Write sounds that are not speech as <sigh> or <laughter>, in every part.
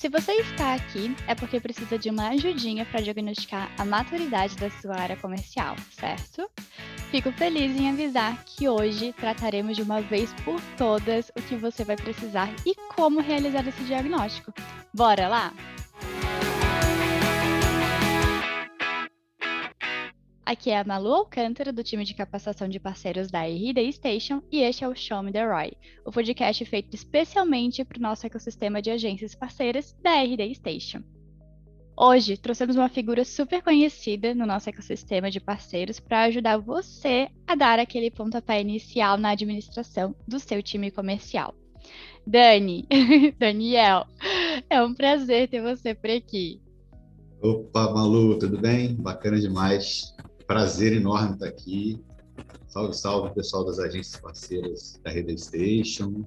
Se você está aqui, é porque precisa de uma ajudinha para diagnosticar a maturidade da sua área comercial, certo? Fico feliz em avisar que hoje trataremos de uma vez por todas o que você vai precisar e como realizar esse diagnóstico. Bora lá? Aqui é a Malu Alcântara, do time de capacitação de parceiros da RD Station, e este é o Show Me The Roy, o podcast feito especialmente para o nosso ecossistema de agências parceiras da RD Station. Hoje, trouxemos uma figura super conhecida no nosso ecossistema de parceiros para ajudar você a dar aquele pontapé inicial na administração do seu time comercial. Dani, <laughs> Daniel, é um prazer ter você por aqui. Opa, Malu, tudo bem? Bacana demais prazer enorme estar aqui. Salve, salve, pessoal das agências parceiras da Rede Station.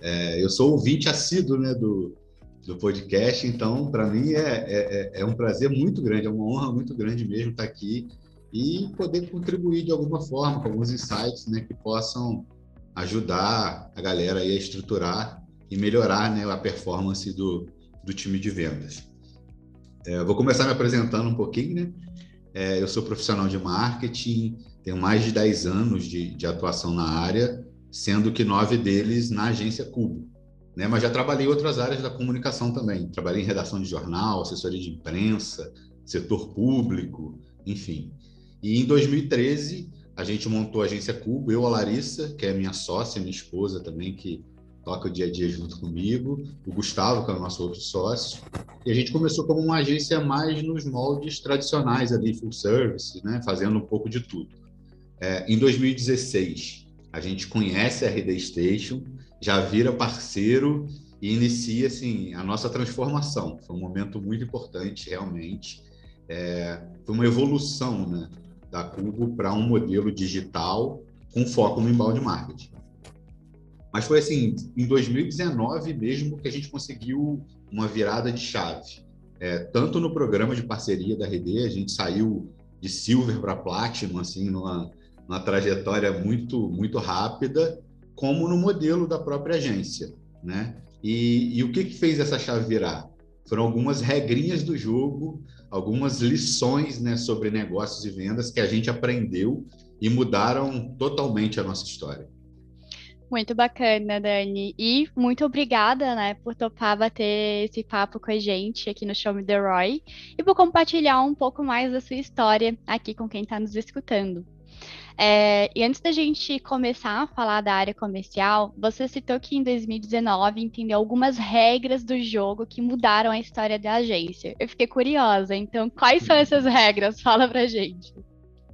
É, eu sou ouvinte assíduo né, do, do podcast, então, para mim, é, é, é, um prazer muito grande, é uma honra muito grande mesmo estar aqui e poder contribuir de alguma forma com alguns insights né, que possam ajudar a galera a estruturar e melhorar né, a performance do, do time de vendas. É, vou começar me apresentando um pouquinho, né? É, eu sou profissional de marketing, tenho mais de 10 anos de, de atuação na área, sendo que nove deles na agência Cubo. Né? Mas já trabalhei em outras áreas da comunicação também. Trabalhei em redação de jornal, assessoria de imprensa, setor público, enfim. E em 2013, a gente montou a agência Cubo, eu, a Larissa, que é minha sócia, minha esposa também, que toca o dia a dia junto comigo, o Gustavo, que é o nosso outro sócio, e a gente começou como uma agência mais nos moldes tradicionais ali, full service, né, fazendo um pouco de tudo. É, em 2016, a gente conhece a RD Station, já vira parceiro e inicia assim a nossa transformação. Foi um momento muito importante, realmente. É, foi uma evolução né, da Cubo para um modelo digital com foco no inbound marketing. Mas foi assim, em 2019 mesmo que a gente conseguiu uma virada de chave. É, tanto no programa de parceria da RD, a gente saiu de silver para platinum, assim, numa, numa trajetória muito, muito rápida, como no modelo da própria agência, né? E, e o que, que fez essa chave virar? Foram algumas regrinhas do jogo, algumas lições né, sobre negócios e vendas que a gente aprendeu e mudaram totalmente a nossa história. Muito bacana, Dani. E muito obrigada, né, por topar bater esse papo com a gente aqui no Show Me The Roy e por compartilhar um pouco mais da sua história aqui com quem está nos escutando. É, e antes da gente começar a falar da área comercial, você citou que em 2019 entendeu algumas regras do jogo que mudaram a história da agência. Eu fiquei curiosa, então quais são essas regras? Fala pra gente.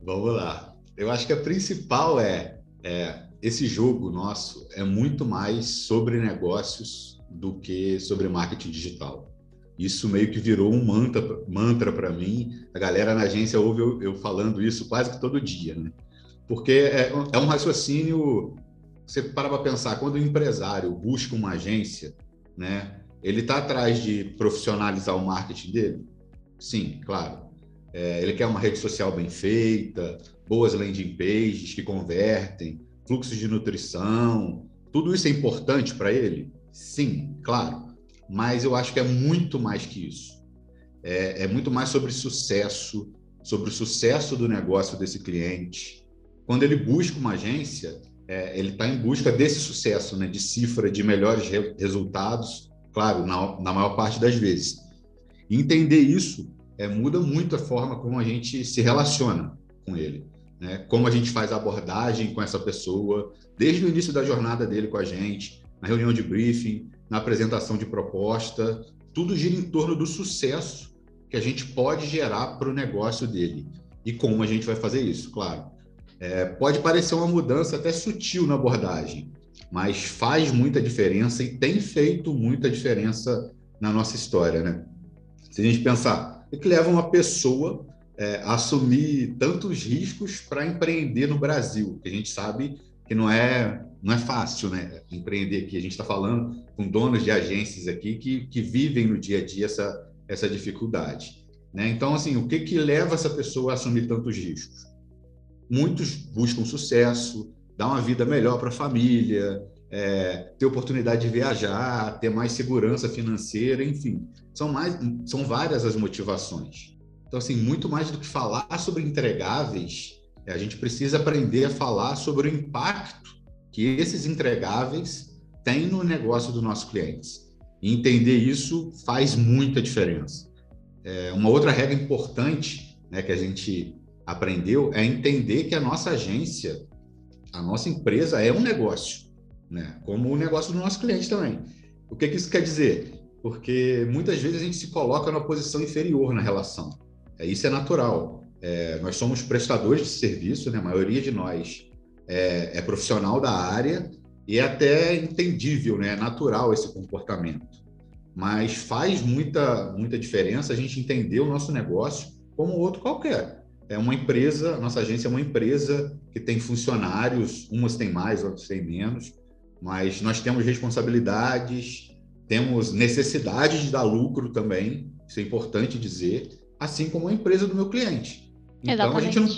Vamos lá. Eu acho que a principal é, é esse jogo nosso é muito mais sobre negócios do que sobre marketing digital. Isso meio que virou um mantra mantra para mim. A galera na agência ouve eu, eu, falando isso quase que todo dia, né? Porque é, é um raciocínio. Você para para pensar, quando o empresário busca uma agência, né? Ele está atrás de profissionalizar o marketing dele? Sim, claro. É, ele quer uma rede social bem feita, boas landing pages que convertem, fluxo de nutrição, tudo isso é importante para ele? Sim, claro. Mas eu acho que é muito mais que isso. É, é muito mais sobre sucesso, sobre o sucesso do negócio desse cliente. Quando ele busca uma agência, é, ele está em busca desse sucesso, né, de cifra, de melhores re resultados, claro, na, na maior parte das vezes. Entender isso é, muda muito a forma como a gente se relaciona com ele né? como a gente faz a abordagem com essa pessoa, desde o início da jornada dele com a gente, na reunião de briefing, na apresentação de proposta, tudo gira em torno do sucesso que a gente pode gerar para o negócio dele. E como a gente vai fazer isso, claro. É, pode parecer uma mudança até sutil na abordagem, mas faz muita diferença e tem feito muita diferença na nossa história, né? Se a gente pensar, o que leva uma pessoa é, assumir tantos riscos para empreender no Brasil, que a gente sabe que não é não é fácil, né? Empreender aqui. A gente está falando com donos de agências aqui que, que vivem no dia a dia essa, essa dificuldade. Né? Então, assim, o que, que leva essa pessoa a assumir tantos riscos? Muitos buscam sucesso, dar uma vida melhor para a família, é, ter oportunidade de viajar, ter mais segurança financeira, enfim, são mais, são várias as motivações. Então, assim, muito mais do que falar sobre entregáveis, é, a gente precisa aprender a falar sobre o impacto que esses entregáveis têm no negócio dos nossos clientes. E entender isso faz muita diferença. É, uma outra regra importante né, que a gente aprendeu é entender que a nossa agência, a nossa empresa é um negócio, né? como o negócio do nosso cliente também. O que, que isso quer dizer? Porque muitas vezes a gente se coloca numa posição inferior na relação. É, isso é natural. É, nós somos prestadores de serviço, né? a maioria de nós é, é, profissional da área e é até entendível, né? é natural esse comportamento. Mas faz muita, muita diferença a gente entender o nosso negócio como outro qualquer. É uma empresa, nossa agência é uma empresa que tem funcionários, umas têm mais, outras têm menos, mas nós temos responsabilidades, temos necessidade de dar lucro também, isso é importante dizer, assim como a empresa do meu cliente. Então a, gente não,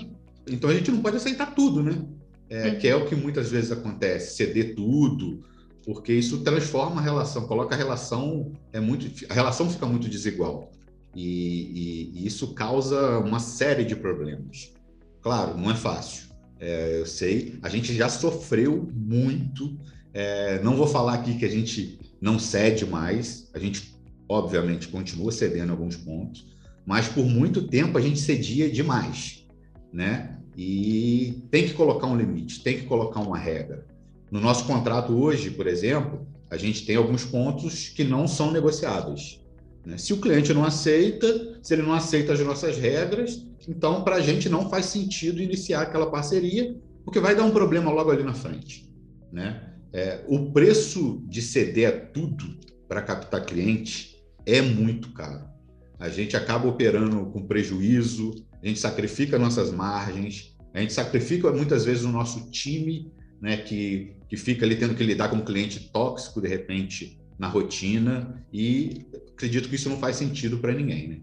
então a gente não pode aceitar tudo, né? É, uhum. Que é o que muitas vezes acontece, ceder tudo, porque isso transforma a relação, coloca a relação é muito, a relação fica muito desigual e, e, e isso causa uma série de problemas. Claro, não é fácil. É, eu sei, a gente já sofreu muito. É, não vou falar aqui que a gente não cede mais, a gente obviamente continua cedendo alguns pontos, mas por muito tempo a gente cedia demais, né? E tem que colocar um limite, tem que colocar uma regra. No nosso contrato hoje, por exemplo, a gente tem alguns pontos que não são negociáveis. Né? Se o cliente não aceita, se ele não aceita as nossas regras, então para a gente não faz sentido iniciar aquela parceria, porque vai dar um problema logo ali na frente. Né? É, o preço de ceder a tudo para captar cliente é muito caro a gente acaba operando com prejuízo, a gente sacrifica nossas margens, a gente sacrifica muitas vezes o nosso time, né, que, que fica ali tendo que lidar com um cliente tóxico de repente na rotina, e acredito que isso não faz sentido para ninguém, né?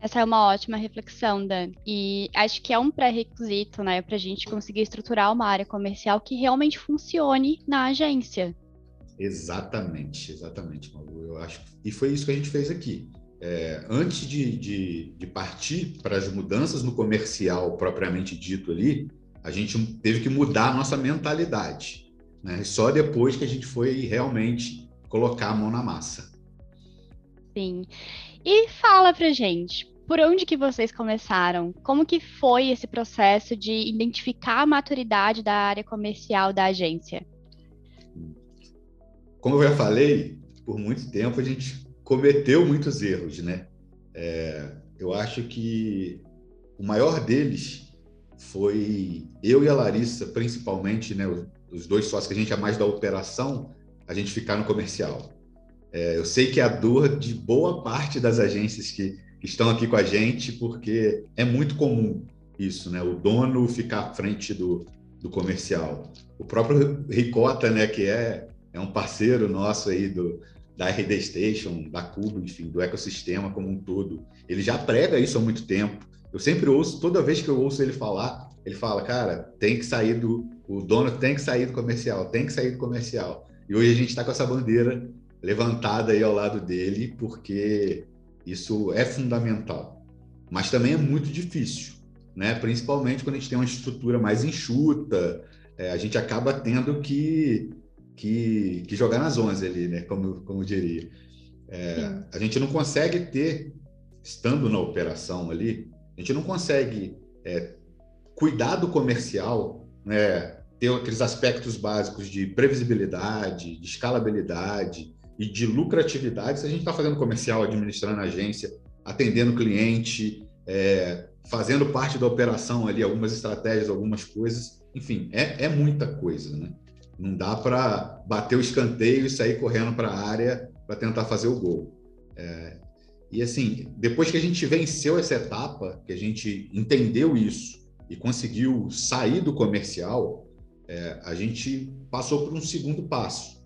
Essa é uma ótima reflexão, Dan. E acho que é um pré-requisito, né, para a gente conseguir estruturar uma área comercial que realmente funcione na agência. Exatamente, exatamente, Malu. Eu acho. E foi isso que a gente fez aqui é, antes de, de, de partir para as mudanças no comercial propriamente dito ali, a gente teve que mudar a nossa mentalidade. Né? Só depois que a gente foi realmente colocar a mão na massa. Sim. E fala pra gente, por onde que vocês começaram? Como que foi esse processo de identificar a maturidade da área comercial da agência? Como eu já falei, por muito tempo a gente cometeu muitos erros, né? É, eu acho que o maior deles foi eu e a Larissa, principalmente, né? Os, dois sócios que a gente é mais da operação, a gente ficar no comercial. É, eu sei que é a dor de boa parte das agências que estão aqui com a gente, porque é muito comum isso, né? O dono ficar à frente do, do comercial. O próprio Ricota, né, que é, é um parceiro nosso aí do, da RD Station, da Cubo, enfim, do ecossistema como um todo. Ele já prega isso há muito tempo. Eu sempre ouço, toda vez que eu ouço ele falar, ele fala, cara, tem que sair do. O dono tem que sair do comercial, tem que sair do comercial. E hoje a gente está com essa bandeira levantada aí ao lado dele, porque isso é fundamental. Mas também é muito difícil, né? Principalmente quando a gente tem uma estrutura mais enxuta, é, a gente acaba tendo que que, que jogar nas 11 ali, né? Como, como diria. É, a gente não consegue ter, estando na operação ali, a gente não consegue é, cuidar do comercial, né? ter aqueles aspectos básicos de previsibilidade, de escalabilidade e de lucratividade se a gente está fazendo comercial, administrando agência, atendendo cliente, é, fazendo parte da operação ali, algumas estratégias, algumas coisas. Enfim, é, é muita coisa, né? Não dá para bater o escanteio e sair correndo para a área para tentar fazer o gol. É, e assim, depois que a gente venceu essa etapa, que a gente entendeu isso e conseguiu sair do comercial, é, a gente passou por um segundo passo,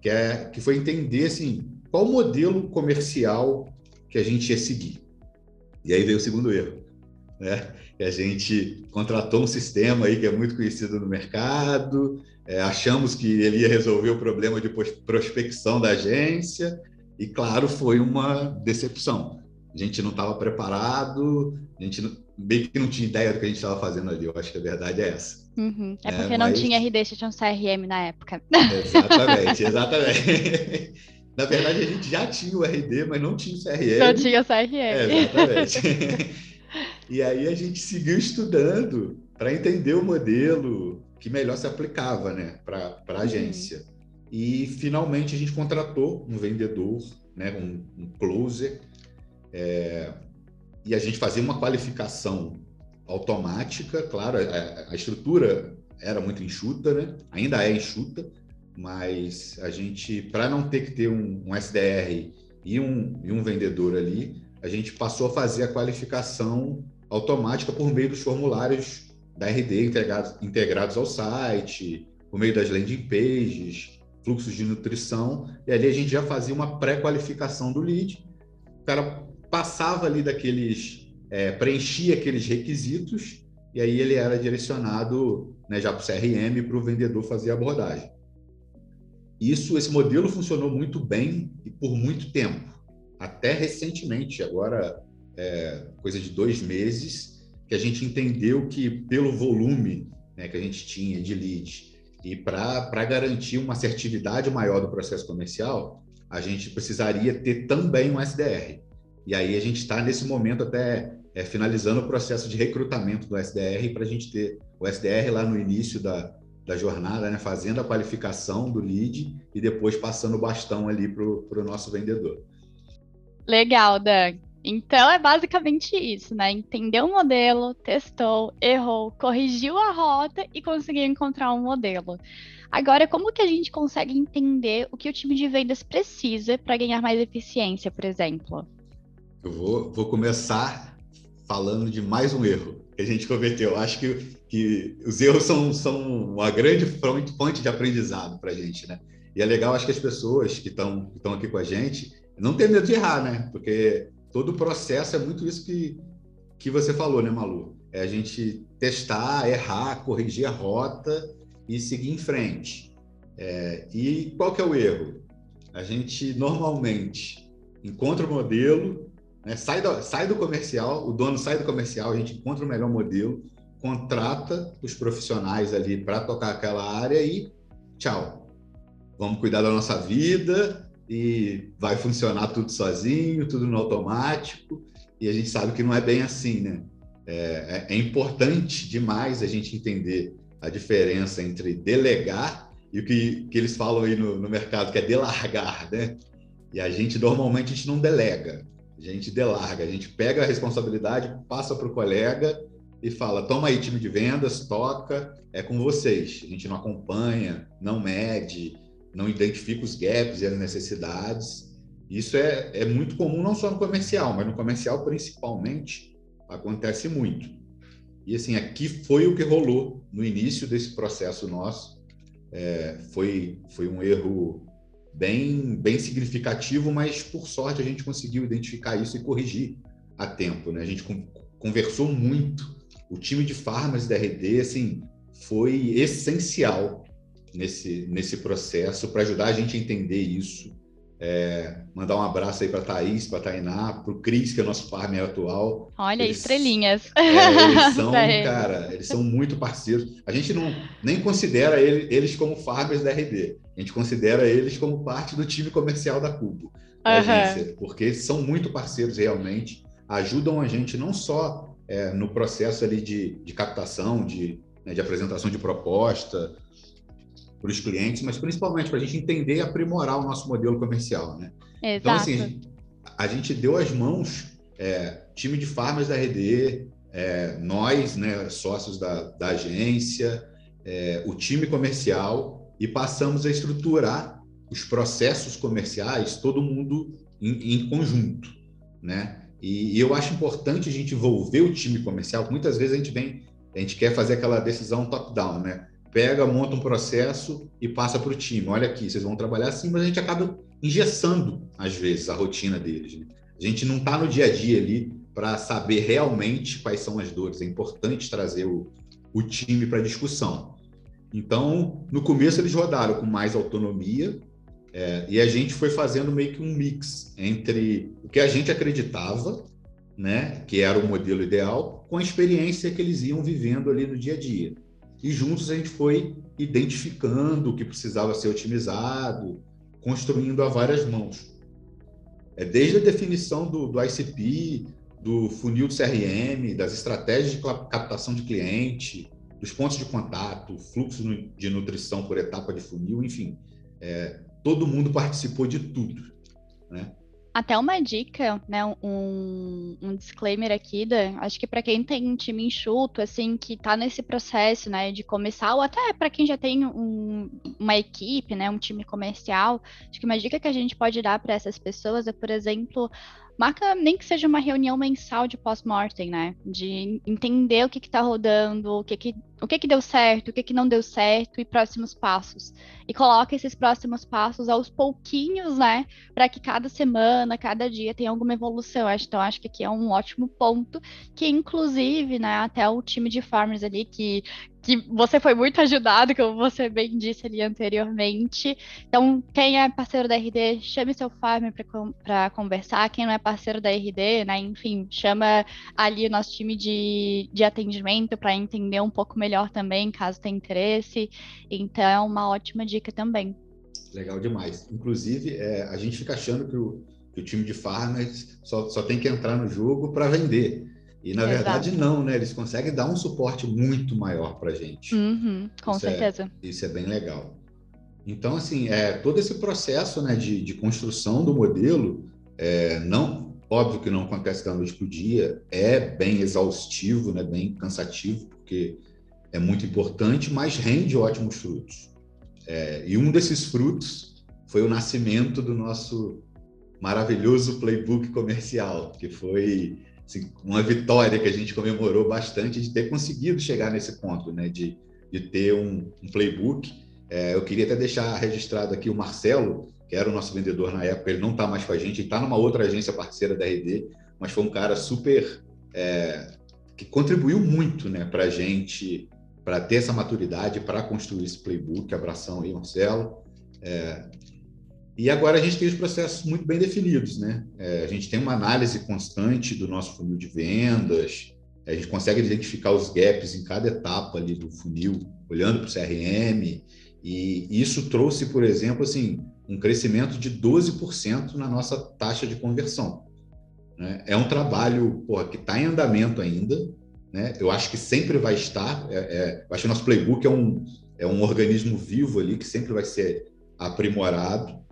que, é, que foi entender assim, qual modelo comercial que a gente ia seguir. E aí veio o segundo erro. né? A gente contratou um sistema aí que é muito conhecido no mercado, é, achamos que ele ia resolver o problema de prospecção da agência, e claro, foi uma decepção. A gente não estava preparado, a gente não, bem que não tinha ideia do que a gente estava fazendo ali. Eu acho que a verdade é essa. Uhum. É porque é, não mas... tinha RD, tinha um CRM na época. Exatamente, <laughs> exatamente. Na verdade, a gente já tinha o RD, mas não tinha o CRM. Não tinha CRM. É, exatamente. <laughs> e aí a gente seguiu estudando para entender o modelo que melhor se aplicava né, para a uhum. agência. Uhum. E finalmente a gente contratou um vendedor, né, um, um closer, é, e a gente fazia uma qualificação automática, claro, a, a, estrutura era muito enxuta, né? ainda é enxuta, mas a gente, para não ter que ter um, um SDR e um, e um vendedor ali, a gente passou a fazer a qualificação automática por meio dos formulários da RD integrados, integrados ao site, por meio das landing pages, fluxos de nutrição, e ali a gente já fazia uma pré-qualificação do lead. O cara passava ali daqueles, é, preenchia aqueles requisitos, e aí ele era direcionado né, já para o CRM para o vendedor fazer a abordagem. Isso, esse modelo funcionou muito bem e por muito tempo, até recentemente, agora é, coisa de dois meses, que a gente entendeu que pelo volume né, que a gente tinha de leads e para garantir uma assertividade maior do processo comercial, a gente precisaria ter também um SDR. E aí a gente está nesse momento até é, finalizando o processo de recrutamento do SDR para a gente ter o SDR lá no início da, da jornada, né, fazendo a qualificação do lead e depois passando o bastão ali para o nosso vendedor. Legal, Dan. Então é basicamente isso, né? Entendeu o modelo, testou, errou, corrigiu a rota e conseguiu encontrar um modelo. Agora, como que a gente consegue entender o que o time de vendas precisa para ganhar mais eficiência, por exemplo? Eu vou, vou começar falando de mais um erro que a gente cometeu. Acho que, que os erros são, são uma grande fonte de aprendizado para a gente, né? E é legal, acho que as pessoas que estão aqui com a gente não tem medo de errar, né? Porque todo o processo é muito isso que, que você falou, né, Malu? É a gente testar, errar, corrigir a rota e seguir em frente. É, e qual que é o erro? A gente normalmente encontra o modelo, né, sai, do, sai do comercial, o dono sai do comercial, a gente encontra o melhor modelo, contrata os profissionais ali para tocar aquela área e tchau. Vamos cuidar da nossa vida, e vai funcionar tudo sozinho, tudo no automático, e a gente sabe que não é bem assim, né? É, é, é importante demais a gente entender a diferença entre delegar e o que, que eles falam aí no, no mercado, que é delargar, né? E a gente, normalmente, a gente não delega, a gente delarga, a gente pega a responsabilidade, passa para o colega e fala, toma aí time de vendas, toca, é com vocês. A gente não acompanha, não mede, não identifica os gaps e as necessidades. Isso é, é muito comum não só no comercial, mas no comercial principalmente acontece muito. E assim, aqui foi o que rolou no início desse processo nosso. É, foi, foi um erro bem, bem significativo, mas por sorte a gente conseguiu identificar isso e corrigir a tempo. Né? A gente conversou muito. O time de farmas da RD assim, foi essencial nesse, nesse processo para ajudar a gente a entender isso. É, mandar um abraço aí para a Thaís, para a Tainá, para o Cris, que é o nosso farmer atual. Olha, eles, estrelinhas. É, eles <laughs> são, cara, eles são muito parceiros. A gente não nem considera ele, eles como farmers da RD. A gente considera eles como parte do time comercial da Cubo, da uhum. agência, porque são muito parceiros realmente, ajudam a gente não só é, no processo ali de, de captação, de, né, de apresentação de proposta, para os clientes, mas principalmente para a gente entender e aprimorar o nosso modelo comercial, né? Exato. Então, assim, a gente deu as mãos, é, time de farmas da RD, é, nós, né, sócios da, da agência, é, o time comercial, e passamos a estruturar os processos comerciais, todo mundo em, em conjunto, né? E, e, eu acho importante a gente envolver o time comercial, muitas vezes a gente vem, a gente quer fazer aquela decisão top-down, né? Pega, monta um processo e passa para o time. Olha aqui, vocês vão trabalhar assim, mas a gente acaba engessando, às vezes, a rotina deles. Né? A gente não está no dia a dia ali para saber realmente quais são as dores. É importante trazer o, o time para discussão. Então, no começo eles rodaram com mais autonomia é, e a gente foi fazendo meio que um mix entre o que a gente acreditava, né, que era o modelo ideal, com a experiência que eles iam vivendo ali no dia a dia. E juntos a gente foi identificando o que precisava ser otimizado, construindo a várias mãos. É desde a definição do, do ICP, do funil do CRM, das estratégias de captação de cliente, dos pontos de contato, fluxo de nutrição por etapa de funil, enfim, é, todo mundo participou de tudo, né? Até uma dica, né, um, um disclaimer aqui, da, acho que para quem tem um time enxuto, assim, que está nesse processo, né, de começar, ou até para quem já tem um, uma equipe, né, um time comercial, acho que uma dica que a gente pode dar para essas pessoas é, por exemplo, marca nem que seja uma reunião mensal de pós-mortem, né? De entender o que está rodando, o que, que, o que, que deu certo, o que, que não deu certo e próximos passos. E coloca esses próximos passos aos pouquinhos, né? Para que cada semana, cada dia tenha alguma evolução. Então, acho que aqui é um ótimo ponto, que inclusive, né, até o time de farmers ali que que você foi muito ajudado, como você bem disse ali anteriormente. Então, quem é parceiro da RD, chame seu farm para conversar. Quem não é parceiro da RD, né, enfim, chama ali o nosso time de, de atendimento para entender um pouco melhor também, caso tenha interesse. Então, é uma ótima dica também. Legal demais. Inclusive, é, a gente fica achando que o, que o time de farmers só, só tem que entrar no jogo para vender. E na Exato. verdade não, né? Eles conseguem dar um suporte muito maior para a gente. Uhum, com isso certeza. É, isso é bem legal. Então, assim, é, todo esse processo né, de, de construção do modelo, é, não, óbvio que não acontece da noite para o dia, é bem exaustivo, né, bem cansativo, porque é muito importante, mas rende ótimos frutos. É, e um desses frutos foi o nascimento do nosso maravilhoso playbook comercial, que foi assim, uma vitória que a gente comemorou bastante de ter conseguido chegar nesse ponto, né? De, de ter um, um playbook. É, eu queria até deixar registrado aqui o Marcelo, que era o nosso vendedor na época, ele não está mais com a gente, ele está numa outra agência parceira da RD, mas foi um cara super é, que contribuiu muito, né, para a gente, para ter essa maturidade, para construir esse playbook. Abração aí, Marcelo. É, e agora a gente tem os processos muito bem definidos, né? É, a gente tem uma análise constante do nosso funil de vendas, a gente consegue identificar os gaps em cada etapa ali do funil, olhando para o CRM, e isso trouxe, por exemplo, assim, um crescimento de 12% na nossa taxa de conversão. Né? É um trabalho porra, que está em andamento ainda, né? eu acho que sempre vai estar, é, é, eu acho que o nosso playbook é um, é um organismo vivo ali que sempre vai ser aprimorado,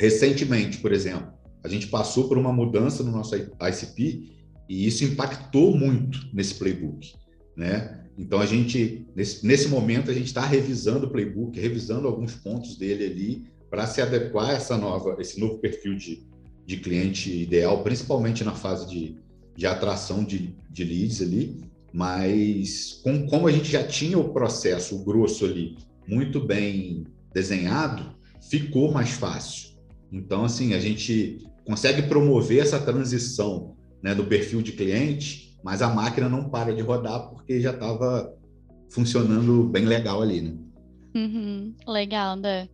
Recentemente, por exemplo, a gente passou por uma mudança no nosso ICP e isso impactou muito nesse playbook, né? Então a gente nesse, nesse momento a gente está revisando o playbook, revisando alguns pontos dele ali para se adequar a essa nova, esse novo perfil de, de cliente ideal, principalmente na fase de, de atração de, de leads ali. Mas com, como a gente já tinha o processo, o grosso ali, muito bem desenhado, ficou mais fácil. Então, assim, a gente consegue promover essa transição né, do perfil de cliente, mas a máquina não para de rodar porque já estava funcionando bem legal ali, né? Uhum, legal, né?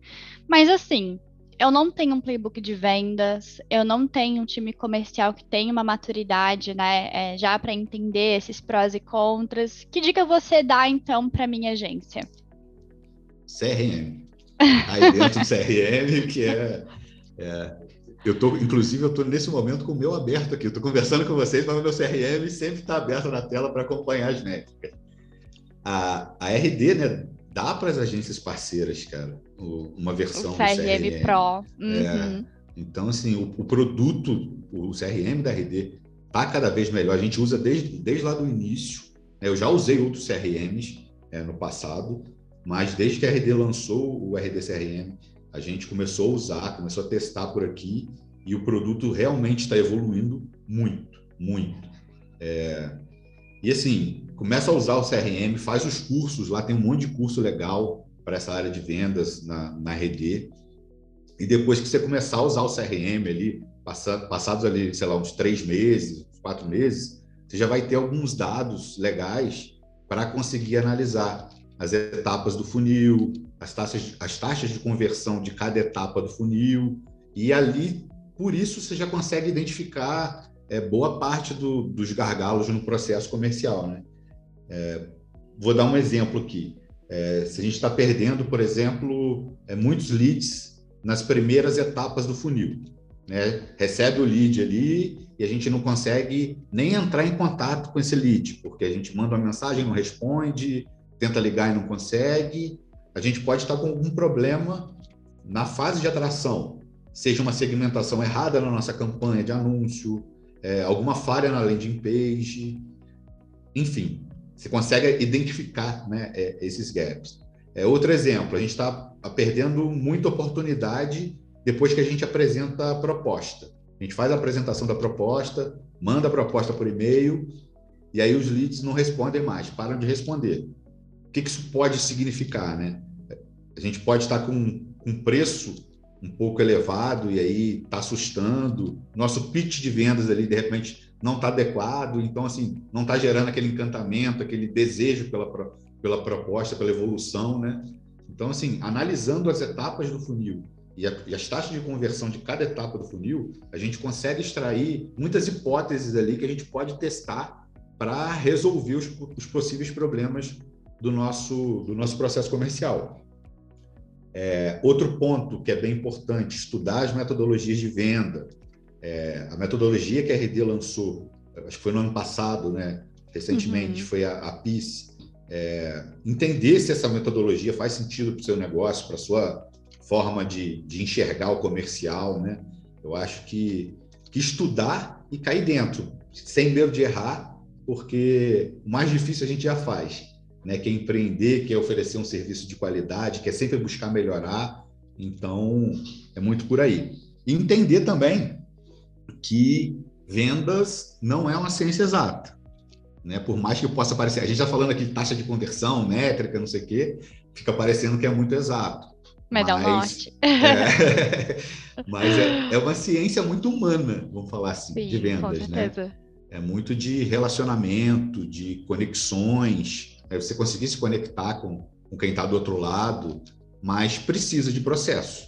Mas assim, eu não tenho um playbook de vendas, eu não tenho um time comercial que tenha uma maturidade, né, é, já para entender esses prós e contras. Que dica você dá então para minha agência? CRM. <laughs> Aí dentro do CRM, que é é, eu tô, inclusive, eu estou nesse momento com o meu aberto aqui. Eu estou conversando com vocês, mas o meu CRM sempre está aberto na tela para acompanhar as métricas. A, a RD, né, dá para as agências parceiras, cara, uma versão o CRM, do CRM Pro. Uhum. É, então, assim, o, o, produto, o CRM da RD, está cada vez melhor. A gente usa desde, desde lá do início. Né? Eu já usei outros CRMs é, no passado, mas desde que a RD lançou o RD CRM, a gente começou a usar, começou a testar por aqui e o produto realmente está evoluindo muito, muito. É, e assim, começa a usar o CRM, faz os cursos, lá tem um monte de curso legal para essa área de vendas na, na RD. E depois que você começar a usar o CRM ali, passados ali, sei lá, uns três meses, quatro meses, você já vai ter alguns dados legais para conseguir analisar as etapas do funil, as taxas, as taxas de conversão de cada etapa do funil, e ali, por isso, você já consegue identificar é, boa parte do, dos gargalos no processo comercial. Né? É, vou dar um exemplo aqui. É, se a gente está perdendo, por exemplo, é, muitos leads nas primeiras etapas do funil, né? recebe o lead ali e a gente não consegue nem entrar em contato com esse lead, porque a gente manda uma mensagem, não responde, tenta ligar e não consegue. A gente pode estar com algum problema na fase de atração, seja uma segmentação errada na nossa campanha de anúncio, é, alguma falha na landing page, enfim, você consegue identificar né, é, esses gaps. É, outro exemplo, a gente está perdendo muita oportunidade depois que a gente apresenta a proposta. A gente faz a apresentação da proposta, manda a proposta por e-mail, e aí os leads não respondem mais, param de responder. O que, que isso pode significar? Né? A gente pode estar com um preço um pouco elevado e aí está assustando. Nosso pitch de vendas ali, de repente, não está adequado, então, assim, não está gerando aquele encantamento, aquele desejo pela, pela proposta, pela evolução, né? Então, assim, analisando as etapas do funil e, a, e, as taxas de conversão de cada etapa do funil, a gente consegue extrair muitas hipóteses ali que a gente pode testar para resolver os, os, possíveis problemas do nosso, do nosso processo comercial. É, outro ponto que é bem importante, estudar as metodologias de venda, é, a metodologia que a RD lançou, acho que foi no ano passado, né? Recentemente, uhum. foi a, a PIS. É, entender se essa metodologia faz sentido para o seu negócio, para a sua forma de, de enxergar o comercial, né? Eu acho que, que estudar e cair dentro, sem medo de errar, porque o mais difícil a gente já faz, né? Que é empreender, que é oferecer um serviço de qualidade, que é sempre buscar melhorar. Então, é muito por aí. E entender também que vendas não é uma ciência exata. Né? Por mais que possa parecer, a gente está falando aqui de taxa de conversão, métrica, não sei o quê, fica parecendo que é muito exato. Mas, mas é um norte. <laughs> É, mas é, é, uma ciência muito humana, vamos falar assim, Sim, de vendas, né? É muito de relacionamento, de conexões, é você conseguir se conectar com, com quem está do outro lado, mas precisa de processo,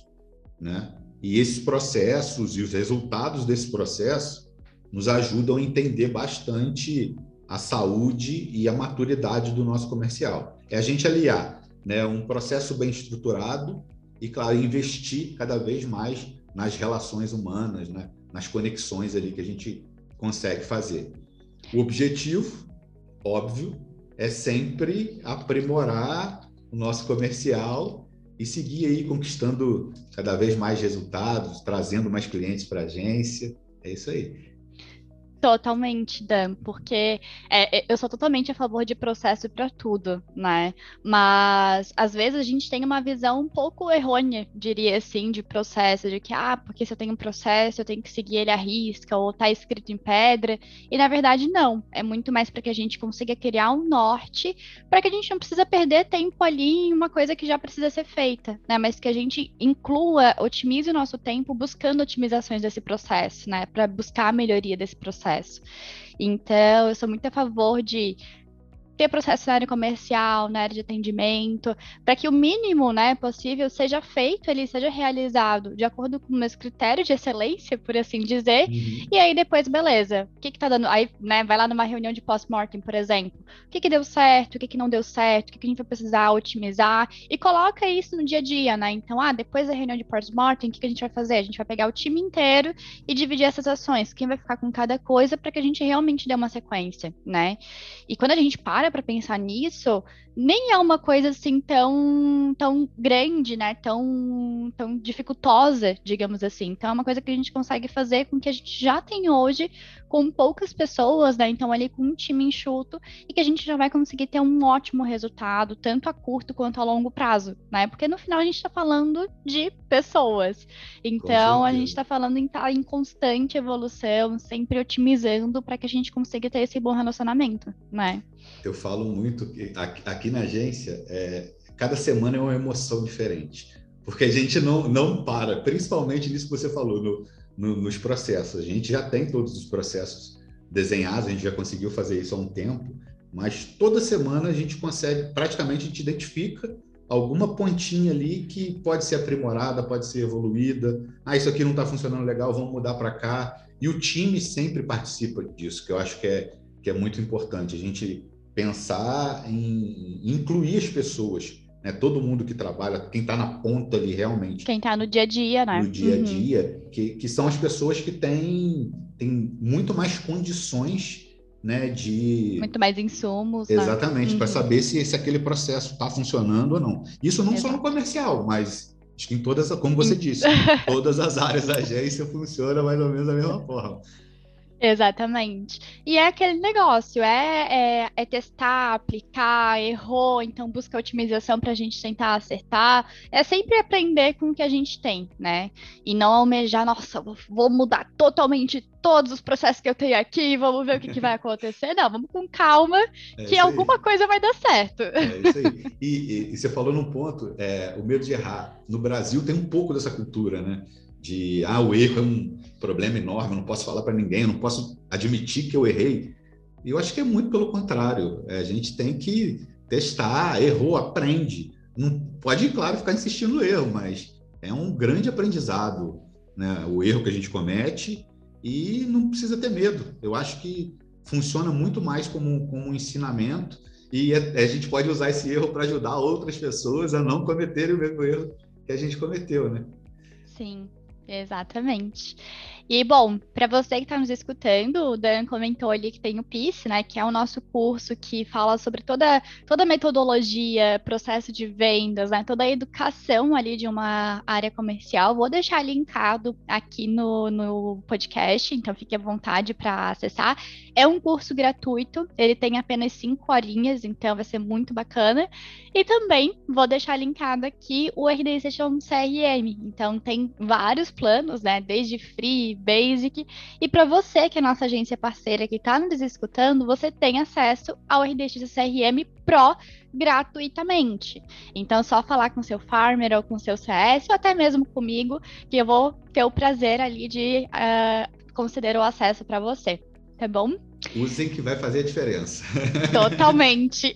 né? E esses processos e os resultados desse processo nos ajudam a entender bastante a saúde e a maturidade do nosso comercial. É a gente aliar né, um processo bem estruturado e, claro, investir cada vez mais nas relações humanas, né, nas conexões ali que a gente consegue fazer. O objetivo, óbvio, é sempre aprimorar o nosso comercial e seguir aí conquistando cada vez mais resultados, trazendo mais clientes para a agência. É isso aí. Totalmente, Dan, porque é, é, eu sou totalmente a favor de processo para tudo, né? Mas às vezes a gente tem uma visão um pouco errônea, diria assim, de processo, de que, ah, porque se eu tenho um processo, eu tenho que seguir ele à risca, ou tá escrito em pedra. E na verdade, não. É muito mais para que a gente consiga criar um norte, para que a gente não precisa perder tempo ali em uma coisa que já precisa ser feita, né? Mas que a gente inclua, otimize o nosso tempo buscando otimizações desse processo, né? Para buscar a melhoria desse processo processo. Então, eu sou muito a favor de ter processo na área comercial, na área de atendimento, para que o mínimo né, possível seja feito, ele seja realizado de acordo com meus critérios de excelência, por assim dizer, uhum. e aí depois, beleza, o que que tá dando, aí, né, vai lá numa reunião de pós-mortem, por exemplo, o que que deu certo, o que que não deu certo, o que que a gente vai precisar otimizar, e coloca isso no dia a dia, né, então, ah, depois da reunião de pós-mortem, o que que a gente vai fazer? A gente vai pegar o time inteiro e dividir essas ações, quem vai ficar com cada coisa, para que a gente realmente dê uma sequência, né, e quando a gente para para pensar nisso, nem é uma coisa assim tão, tão grande, né? Tão, tão dificultosa, digamos assim. Então é uma coisa que a gente consegue fazer com que a gente já tem hoje com poucas pessoas, né? Então ali com um time enxuto e que a gente já vai conseguir ter um ótimo resultado, tanto a curto quanto a longo prazo, né? Porque no final a gente está falando de pessoas. Então a gente está falando em estar tá em constante evolução, sempre otimizando para que a gente consiga ter esse bom relacionamento, né? Eu falo muito que aqui na agência, é, cada semana é uma emoção diferente, porque a gente não, não para, principalmente nisso que você falou, no, no, nos processos. A gente já tem todos os processos desenhados, a gente já conseguiu fazer isso há um tempo, mas toda semana a gente consegue, praticamente a gente identifica alguma pontinha ali que pode ser aprimorada, pode ser evoluída. Ah, isso aqui não está funcionando legal, vamos mudar para cá. E o time sempre participa disso, que eu acho que é, que é muito importante. A gente pensar em incluir as pessoas, né? Todo mundo que trabalha, quem está na ponta ali realmente. Quem está no dia a dia, né? No dia a uhum. dia, uhum. que, que são as pessoas que têm, têm muito mais condições né, de muito mais insumos, né? exatamente, né? para uhum. saber se, se aquele processo está funcionando ou não. Isso não Exato. só no comercial, mas acho que em todas, como você disse, <laughs> todas as áreas da agência funciona mais ou menos da mesma forma. Exatamente. E é aquele negócio, é, é, é, testar, aplicar, errou, então busca otimização para a gente tentar acertar. É sempre aprender com o que a gente tem, né? E não almejar, nossa, vou mudar totalmente todos os processos que eu tenho aqui, vamos ver o que, que vai acontecer. Não, vamos com calma, é que alguma aí. coisa vai dar certo. É isso aí. E, e, e você falou num ponto, é, o medo de errar. No Brasil tem um pouco dessa cultura, né? De ah, o erro é um problema enorme, eu não posso falar para ninguém, eu não posso admitir que eu errei. Eu acho que é muito pelo contrário. É, a gente tem que testar, errou, aprende. Não pode, claro, ficar insistindo no erro, mas é um grande aprendizado, né? O erro que a gente comete e não precisa ter medo. Eu acho que funciona muito mais como, como um ensinamento e a, a gente pode usar esse erro para ajudar outras pessoas a não cometerem o mesmo erro que a gente cometeu, né? Sim. Exatamente. E, bom, para você que está nos escutando, o Dan comentou ali que tem o PIS, né, que é o nosso curso que fala sobre toda, toda a metodologia, processo de vendas, né, toda a educação ali de uma área comercial. Vou deixar linkado aqui no, no podcast, então fique à vontade para acessar. É um curso gratuito, ele tem apenas cinco horinhas, então vai ser muito bacana. E também vou deixar linkado aqui o RD Session CRM, então tem vários planos, né, desde free, Basic. E para você, que é nossa agência parceira que está nos escutando, você tem acesso ao RDX CRM Pro gratuitamente. Então, só falar com seu farmer ou com seu CS, ou até mesmo comigo, que eu vou ter o prazer ali de uh, conceder o acesso para você. Tá bom? Usem que vai fazer a diferença. Totalmente.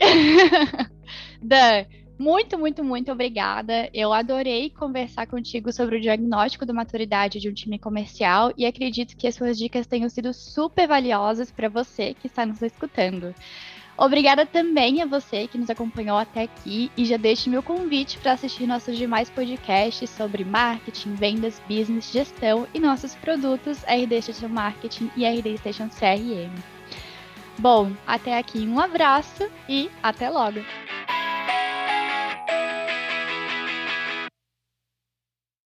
<laughs> Dan, muito, muito, muito obrigada. Eu adorei conversar contigo sobre o diagnóstico da maturidade de um time comercial e acredito que as suas dicas tenham sido super valiosas para você que está nos escutando. Obrigada também a você que nos acompanhou até aqui e já deixe meu convite para assistir nossos demais podcasts sobre marketing, vendas, business, gestão e nossos produtos RD Station Marketing e RD Station CRM. Bom, até aqui um abraço e até logo!